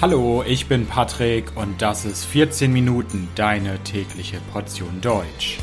Hallo, ich bin Patrick und das ist 14 Minuten deine tägliche Portion Deutsch.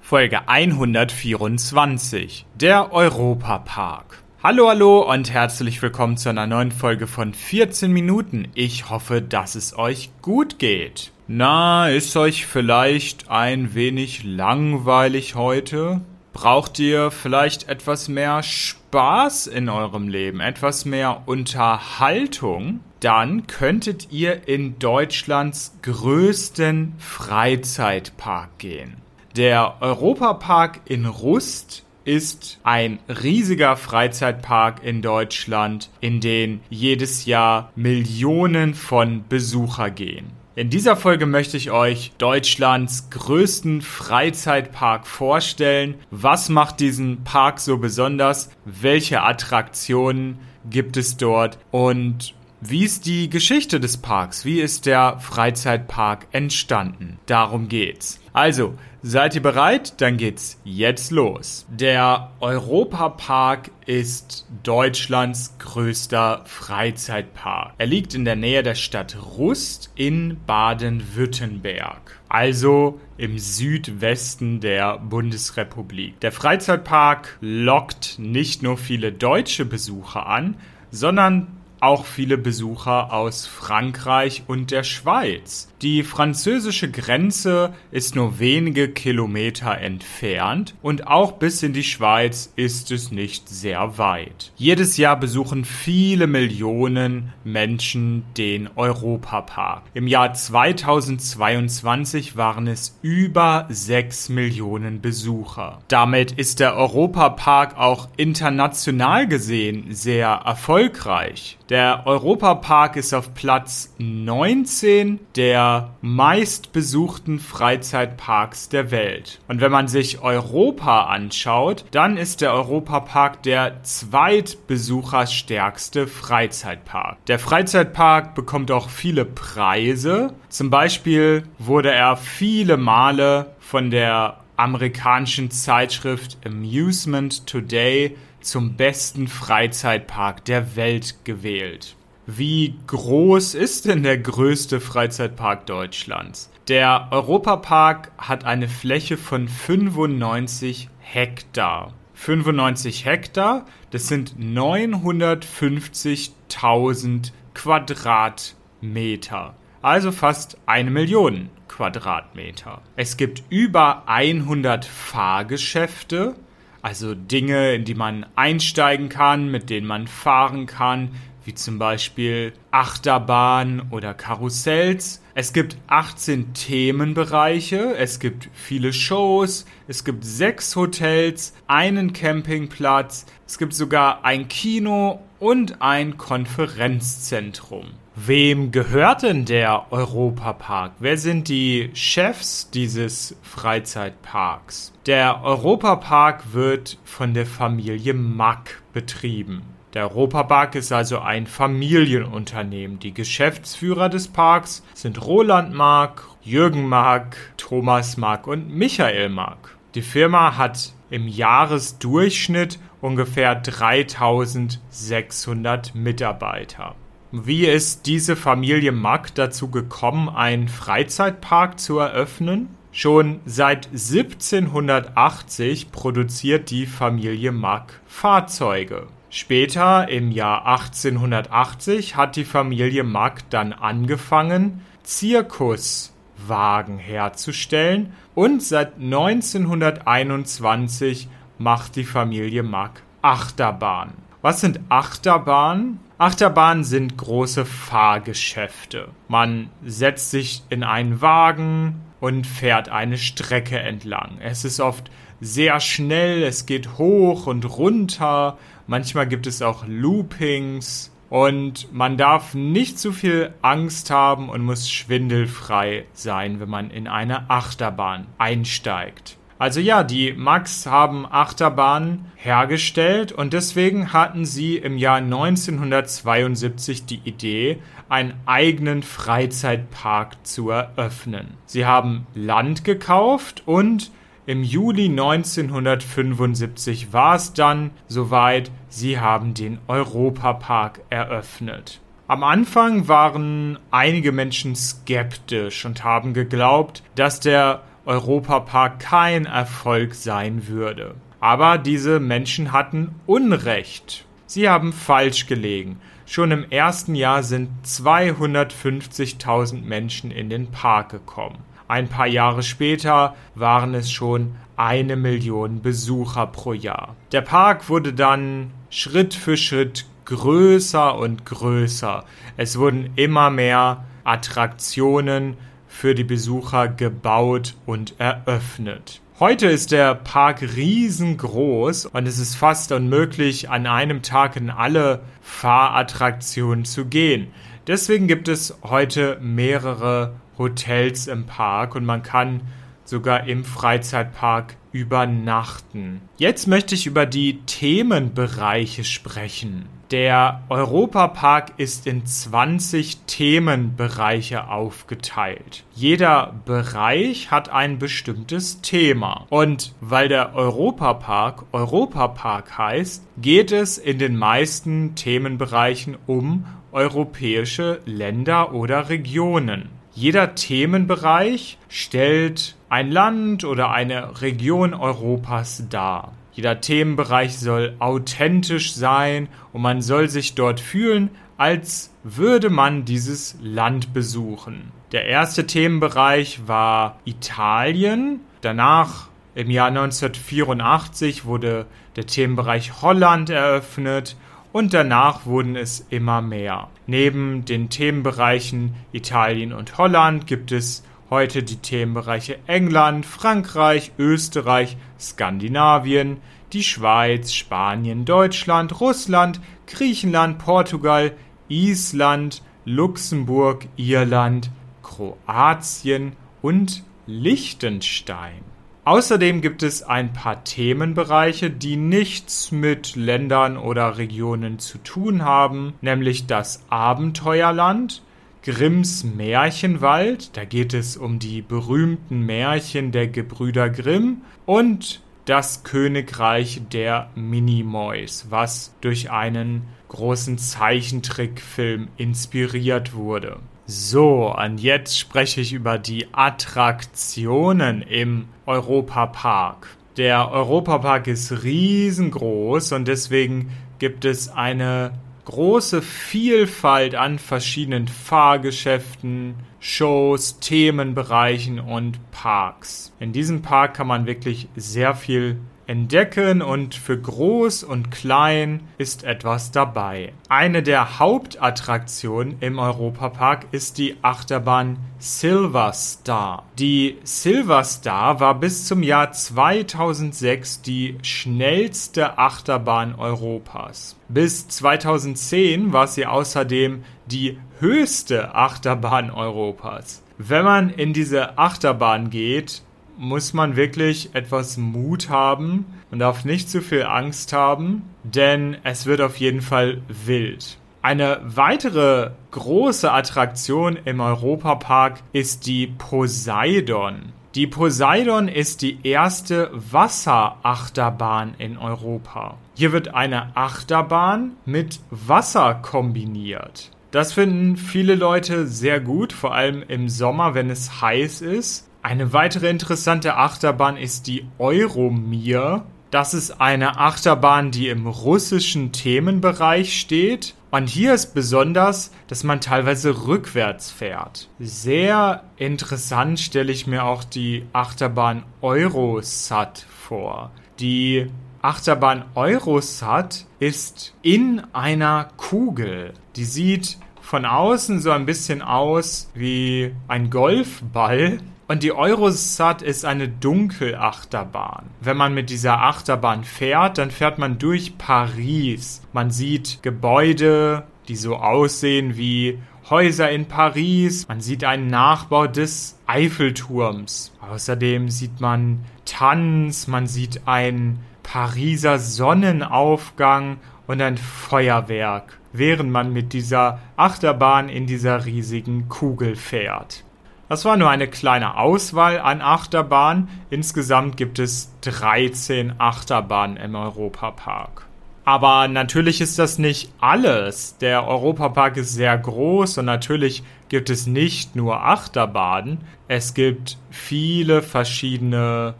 Folge 124, der Europapark. Hallo, hallo und herzlich willkommen zu einer neuen Folge von 14 Minuten. Ich hoffe, dass es euch gut geht. Na, ist euch vielleicht ein wenig langweilig heute? Braucht ihr vielleicht etwas mehr Spaß in eurem Leben, etwas mehr Unterhaltung? Dann könntet ihr in Deutschlands größten Freizeitpark gehen. Der Europapark in Rust ist ein riesiger Freizeitpark in Deutschland, in den jedes Jahr Millionen von Besucher gehen. In dieser Folge möchte ich euch Deutschlands größten Freizeitpark vorstellen. Was macht diesen Park so besonders? Welche Attraktionen gibt es dort? Und wie ist die Geschichte des Parks? Wie ist der Freizeitpark entstanden? Darum geht's. Also, seid ihr bereit? Dann geht's jetzt los. Der Europapark ist Deutschlands größter Freizeitpark. Er liegt in der Nähe der Stadt Rust in Baden-Württemberg. Also im Südwesten der Bundesrepublik. Der Freizeitpark lockt nicht nur viele deutsche Besucher an, sondern auch viele Besucher aus Frankreich und der Schweiz. Die französische Grenze ist nur wenige Kilometer entfernt und auch bis in die Schweiz ist es nicht sehr weit. Jedes Jahr besuchen viele Millionen Menschen den Europapark. Im Jahr 2022 waren es über 6 Millionen Besucher. Damit ist der Europapark auch international gesehen sehr erfolgreich. Der Europapark ist auf Platz 19 der meistbesuchten Freizeitparks der Welt. Und wenn man sich Europa anschaut, dann ist der Europapark der zweitbesucherstärkste Freizeitpark. Der Freizeitpark bekommt auch viele Preise. Zum Beispiel wurde er viele Male von der amerikanischen Zeitschrift Amusement Today zum besten Freizeitpark der Welt gewählt. Wie groß ist denn der größte Freizeitpark Deutschlands? Der Europapark hat eine Fläche von 95 Hektar. 95 Hektar, das sind 950.000 Quadratmeter. Also fast eine Million Quadratmeter. Es gibt über 100 Fahrgeschäfte also Dinge, in die man einsteigen kann, mit denen man fahren kann, wie zum Beispiel Achterbahn oder Karussells. Es gibt 18 Themenbereiche, es gibt viele Shows, es gibt sechs Hotels, einen Campingplatz, es gibt sogar ein Kino und ein Konferenzzentrum. Wem gehört denn der Europapark? Wer sind die Chefs dieses Freizeitparks? Der Europapark wird von der Familie Mack betrieben. Der Europapark ist also ein Familienunternehmen. Die Geschäftsführer des Parks sind Roland Mark, Jürgen Mark, Thomas Mark und Michael Mark. Die Firma hat im Jahresdurchschnitt ungefähr 3600 Mitarbeiter. Wie ist diese Familie Mack dazu gekommen, einen Freizeitpark zu eröffnen? Schon seit 1780 produziert die Familie Mack Fahrzeuge. Später, im Jahr 1880, hat die Familie Mack dann angefangen, Zirkuswagen herzustellen und seit 1921 macht die Familie Mack Achterbahn. Was sind Achterbahnen? Achterbahnen sind große Fahrgeschäfte. Man setzt sich in einen Wagen und fährt eine Strecke entlang. Es ist oft sehr schnell, es geht hoch und runter. Manchmal gibt es auch Loopings und man darf nicht zu viel Angst haben und muss schwindelfrei sein, wenn man in eine Achterbahn einsteigt. Also ja, die Max haben Achterbahnen hergestellt und deswegen hatten sie im Jahr 1972 die Idee, einen eigenen Freizeitpark zu eröffnen. Sie haben Land gekauft und im Juli 1975 war es dann soweit, sie haben den Europapark eröffnet. Am Anfang waren einige Menschen skeptisch und haben geglaubt, dass der Europapark kein Erfolg sein würde. Aber diese Menschen hatten Unrecht. Sie haben falsch gelegen. Schon im ersten Jahr sind 250.000 Menschen in den Park gekommen. Ein paar Jahre später waren es schon eine Million Besucher pro Jahr. Der Park wurde dann Schritt für Schritt größer und größer. Es wurden immer mehr Attraktionen für die Besucher gebaut und eröffnet. Heute ist der Park riesengroß und es ist fast unmöglich, an einem Tag in alle Fahrattraktionen zu gehen. Deswegen gibt es heute mehrere Hotels im Park und man kann sogar im Freizeitpark übernachten. Jetzt möchte ich über die Themenbereiche sprechen. Der Europapark ist in 20 Themenbereiche aufgeteilt. Jeder Bereich hat ein bestimmtes Thema. Und weil der Europapark Europapark heißt, geht es in den meisten Themenbereichen um europäische Länder oder Regionen. Jeder Themenbereich stellt ein Land oder eine Region Europas dar. Jeder Themenbereich soll authentisch sein und man soll sich dort fühlen, als würde man dieses Land besuchen. Der erste Themenbereich war Italien. Danach im Jahr 1984 wurde der Themenbereich Holland eröffnet und danach wurden es immer mehr. Neben den Themenbereichen Italien und Holland gibt es heute die Themenbereiche England, Frankreich, Österreich, Skandinavien, die Schweiz, Spanien, Deutschland, Russland, Griechenland, Portugal, Island, Luxemburg, Irland, Kroatien und Liechtenstein. Außerdem gibt es ein paar Themenbereiche, die nichts mit Ländern oder Regionen zu tun haben, nämlich das Abenteuerland, Grimms Märchenwald, da geht es um die berühmten Märchen der Gebrüder Grimm und das Königreich der Minimoys, was durch einen großen Zeichentrickfilm inspiriert wurde. So, und jetzt spreche ich über die Attraktionen im Europapark. Der Europapark ist riesengroß und deswegen gibt es eine große Vielfalt an verschiedenen Fahrgeschäften, Shows, Themenbereichen und Parks. In diesem Park kann man wirklich sehr viel entdecken und für groß und klein ist etwas dabei. Eine der Hauptattraktionen im Europapark ist die Achterbahn Silver Star. Die Silver Star war bis zum Jahr 2006 die schnellste Achterbahn Europas. Bis 2010 war sie außerdem die höchste Achterbahn Europas. Wenn man in diese Achterbahn geht, muss man wirklich etwas Mut haben und darf nicht zu viel Angst haben, denn es wird auf jeden Fall wild. Eine weitere große Attraktion im Europapark ist die Poseidon. Die Poseidon ist die erste Wasserachterbahn in Europa. Hier wird eine Achterbahn mit Wasser kombiniert. Das finden viele Leute sehr gut, vor allem im Sommer, wenn es heiß ist. Eine weitere interessante Achterbahn ist die Euromir. Das ist eine Achterbahn, die im russischen Themenbereich steht. Und hier ist besonders, dass man teilweise rückwärts fährt. Sehr interessant stelle ich mir auch die Achterbahn Eurosat vor. Die Achterbahn Eurosat ist in einer Kugel. Die sieht von außen so ein bisschen aus wie ein Golfball, und die Eurosat ist eine Dunkelachterbahn. Wenn man mit dieser Achterbahn fährt, dann fährt man durch Paris. Man sieht Gebäude, die so aussehen wie Häuser in Paris. Man sieht einen Nachbau des Eiffelturms. Außerdem sieht man Tanz, man sieht einen Pariser Sonnenaufgang und ein Feuerwerk, während man mit dieser Achterbahn in dieser riesigen Kugel fährt. Das war nur eine kleine Auswahl an Achterbahnen. Insgesamt gibt es 13 Achterbahnen im Europapark. Aber natürlich ist das nicht alles. Der Europapark ist sehr groß und natürlich gibt es nicht nur Achterbahnen. Es gibt viele verschiedene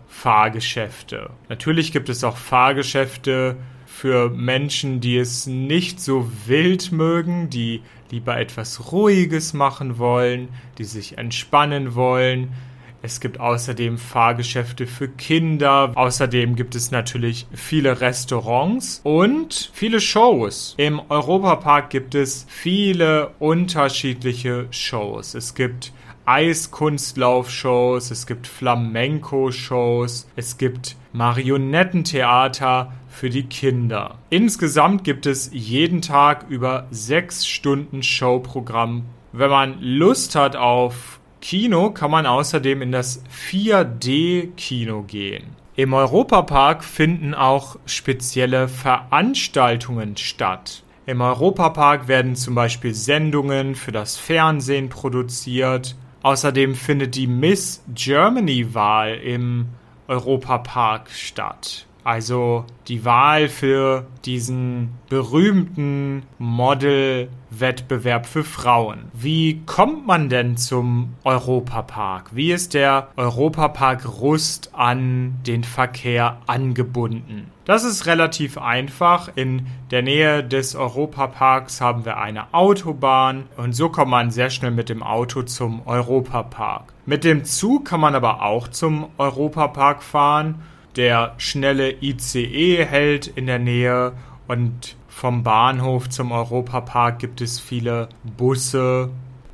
Fahrgeschäfte. Natürlich gibt es auch Fahrgeschäfte für Menschen, die es nicht so wild mögen, die lieber etwas Ruhiges machen wollen, die sich entspannen wollen, es gibt außerdem Fahrgeschäfte für Kinder. Außerdem gibt es natürlich viele Restaurants und viele Shows. Im Europapark gibt es viele unterschiedliche Shows. Es gibt Eiskunstlaufshows, es gibt Flamenco-Shows, es gibt Marionettentheater für die Kinder. Insgesamt gibt es jeden Tag über sechs Stunden Showprogramm. Wenn man Lust hat auf Kino kann man außerdem in das 4D-Kino gehen. Im Europapark finden auch spezielle Veranstaltungen statt. Im Europapark werden zum Beispiel Sendungen für das Fernsehen produziert. Außerdem findet die Miss Germany-Wahl im Europapark statt. Also die Wahl für diesen berühmten Model-Wettbewerb für Frauen. Wie kommt man denn zum Europapark? Wie ist der Europapark Rust an den Verkehr angebunden? Das ist relativ einfach. In der Nähe des Europaparks haben wir eine Autobahn und so kommt man sehr schnell mit dem Auto zum Europapark. Mit dem Zug kann man aber auch zum Europapark fahren der schnelle ICE hält in der Nähe und vom Bahnhof zum Europapark gibt es viele Busse.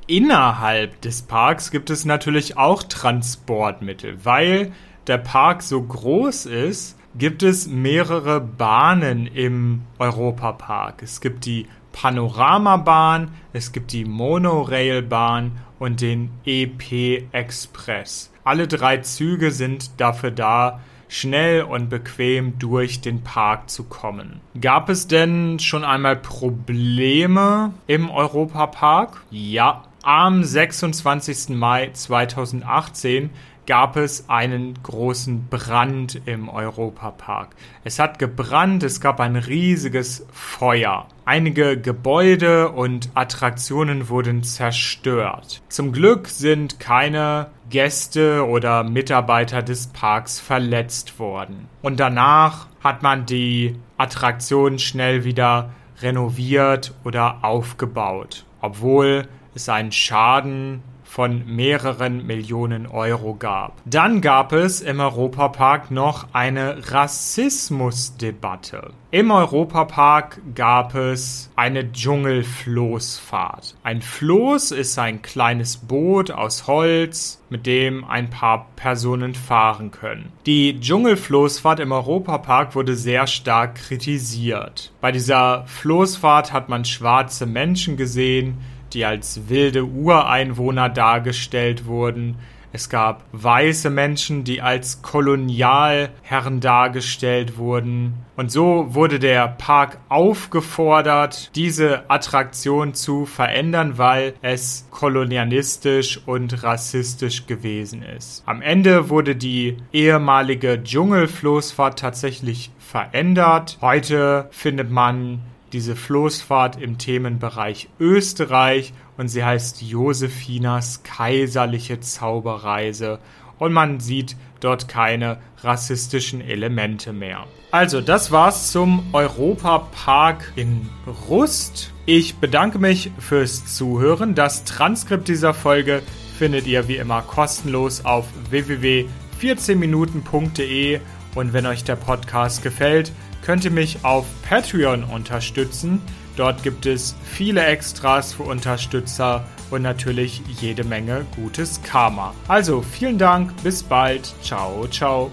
Innerhalb des Parks gibt es natürlich auch Transportmittel, weil der Park so groß ist, gibt es mehrere Bahnen im Europapark. Es gibt die Panoramabahn, es gibt die Monorailbahn und den EP Express. Alle drei Züge sind dafür da, schnell und bequem durch den Park zu kommen. Gab es denn schon einmal Probleme im Europapark? Ja. Am 26. Mai 2018 gab es einen großen Brand im Europapark. Es hat gebrannt, es gab ein riesiges Feuer. Einige Gebäude und Attraktionen wurden zerstört. Zum Glück sind keine Gäste oder Mitarbeiter des Parks verletzt worden. Und danach hat man die Attraktion schnell wieder renoviert oder aufgebaut, obwohl es einen Schaden von mehreren Millionen Euro gab. Dann gab es im Europapark noch eine Rassismusdebatte. Im Europapark gab es eine Dschungelfloßfahrt. Ein Floß ist ein kleines Boot aus Holz, mit dem ein paar Personen fahren können. Die Dschungelfloßfahrt im Europapark wurde sehr stark kritisiert. Bei dieser Floßfahrt hat man schwarze Menschen gesehen, die als wilde Ureinwohner dargestellt wurden. Es gab weiße Menschen, die als Kolonialherren dargestellt wurden. Und so wurde der Park aufgefordert, diese Attraktion zu verändern, weil es kolonialistisch und rassistisch gewesen ist. Am Ende wurde die ehemalige Dschungelfloßfahrt tatsächlich verändert. Heute findet man diese Floßfahrt im Themenbereich Österreich und sie heißt Josephinas kaiserliche Zauberreise und man sieht dort keine rassistischen Elemente mehr. Also, das war's zum Europapark in Rust. Ich bedanke mich fürs Zuhören. Das Transkript dieser Folge findet ihr wie immer kostenlos auf www.14minuten.de und wenn euch der Podcast gefällt, könnt ihr mich auf Patreon unterstützen. Dort gibt es viele Extras für Unterstützer und natürlich jede Menge gutes Karma. Also vielen Dank, bis bald, ciao, ciao.